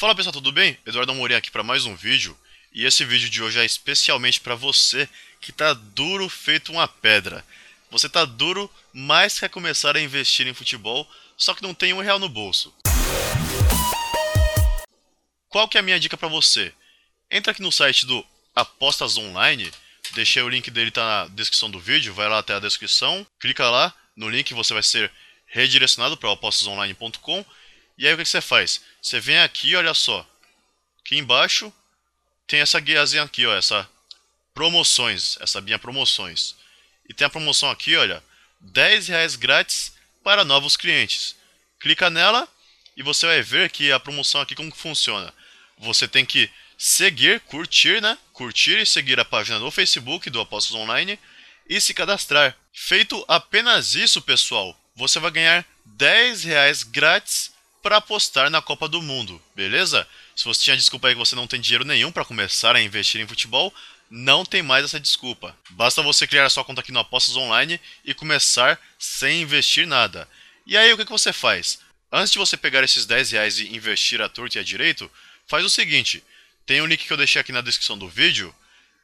Fala pessoal, tudo bem? Eduardo Amorim aqui para mais um vídeo. E esse vídeo de hoje é especialmente para você que tá duro feito uma pedra. Você tá duro, mas quer começar a investir em futebol, só que não tem um real no bolso. Qual que é a minha dica para você? Entra aqui no site do Apostas Online, deixei o link dele tá na descrição do vídeo, vai lá até a descrição, clica lá no link, você vai ser redirecionado para apostasonline.com e aí o que, você faz? Você vem aqui, olha só. Aqui embaixo tem essa guiazinha aqui, ó, essa promoções, essa minha promoções. E tem a promoção aqui, olha, 10 reais grátis para novos clientes. Clica nela e você vai ver que a promoção aqui como que funciona. Você tem que seguir, curtir, né? Curtir e seguir a página do Facebook do Apostos Online e se cadastrar. Feito apenas isso, pessoal, você vai ganhar 10 reais grátis para apostar na Copa do Mundo, beleza? Se você tinha desculpa aí que você não tem dinheiro nenhum para começar a investir em futebol, não tem mais essa desculpa. Basta você criar a sua conta aqui no Apostas Online e começar sem investir nada. E aí o que, que você faz? Antes de você pegar esses 10 reais e investir à torta e à direito, faz o seguinte. Tem um link que eu deixei aqui na descrição do vídeo,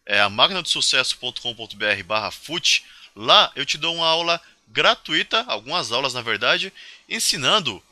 é a magnadosucesso.com.br barra fut. Lá eu te dou uma aula gratuita, algumas aulas na verdade, ensinando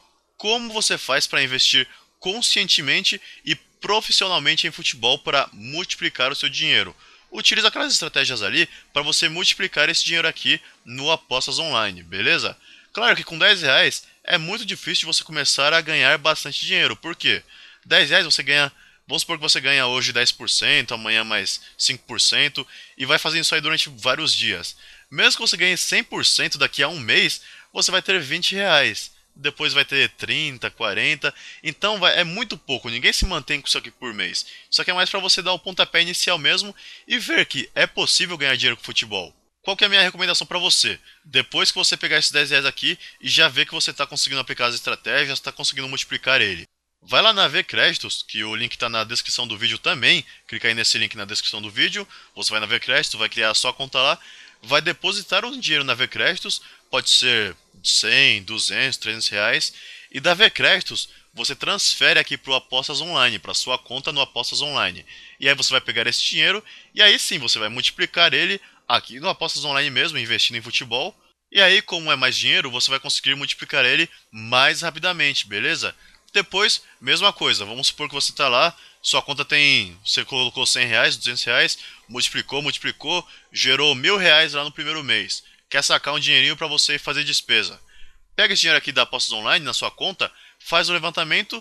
como você faz para investir conscientemente e profissionalmente em futebol para multiplicar o seu dinheiro. Utilize aquelas estratégias ali para você multiplicar esse dinheiro aqui no Apostas Online, beleza? Claro que com 10 reais é muito difícil você começar a ganhar bastante dinheiro. Por quê? 10 reais você ganha, vamos supor que você ganha hoje 10%, amanhã mais 5% e vai fazendo isso aí durante vários dias. Mesmo que você ganhe 100% daqui a um mês, você vai ter 20 reais depois vai ter 30, 40. Então vai, é muito pouco, ninguém se mantém com isso aqui por mês. Isso aqui é mais para você dar o pontapé inicial mesmo e ver que é possível ganhar dinheiro com futebol. Qual que é a minha recomendação para você? Depois que você pegar esses 10 reais aqui e já ver que você está conseguindo aplicar as estratégias, está conseguindo multiplicar ele. Vai lá na V Créditos, que o link está na descrição do vídeo também. Clica aí nesse link na descrição do vídeo. Você vai na V Créditos, vai criar a sua conta lá vai depositar um dinheiro na V-Créditos, pode ser 100, 200, 300 reais, e da V-Créditos você transfere aqui para o Apostas Online, para sua conta no Apostas Online. E aí você vai pegar esse dinheiro e aí sim você vai multiplicar ele aqui no Apostas Online mesmo, investindo em futebol. E aí, como é mais dinheiro, você vai conseguir multiplicar ele mais rapidamente, beleza? Depois, mesma coisa, vamos supor que você está lá, sua conta tem, você colocou 100 reais, 200 reais, multiplicou, multiplicou, gerou mil reais lá no primeiro mês. Quer sacar um dinheirinho para você fazer despesa. Pega esse dinheiro aqui da apostas online na sua conta, faz o levantamento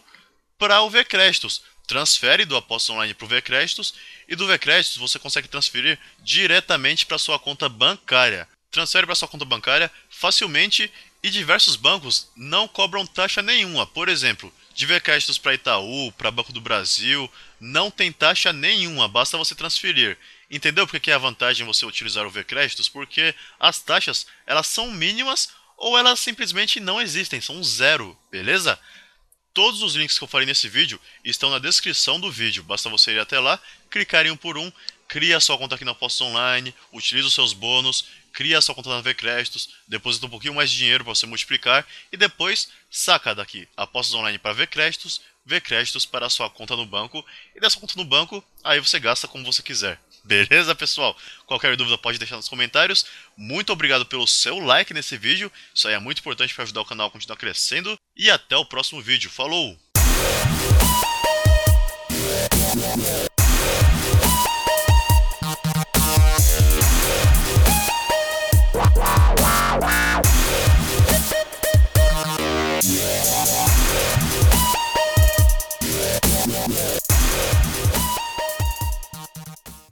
para o V-Créditos. Transfere do apostas online para o V-Créditos e do V-Créditos você consegue transferir diretamente para sua conta bancária. Transfere para sua conta bancária facilmente e diversos bancos não cobram taxa nenhuma. Por exemplo, de créditos para Itaú, para Banco do Brasil, não tem taxa nenhuma, basta você transferir. Entendeu porque que é a vantagem você utilizar o V-Créditos? Porque as taxas, elas são mínimas ou elas simplesmente não existem, são zero, beleza? Todos os links que eu falei nesse vídeo estão na descrição do vídeo, basta você ir até lá, clicar em um por um, cria sua conta aqui na Aposta Online, utiliza os seus bônus, cria sua conta na V Créditos, deposita um pouquinho mais de dinheiro para você multiplicar e depois saca daqui apostas online para V ver créditos para sua conta no banco e dessa conta no banco aí você gasta como você quiser. Beleza, pessoal? Qualquer dúvida pode deixar nos comentários. Muito obrigado pelo seu like nesse vídeo. Isso aí é muito importante para ajudar o canal a continuar crescendo. E até o próximo vídeo. Falou!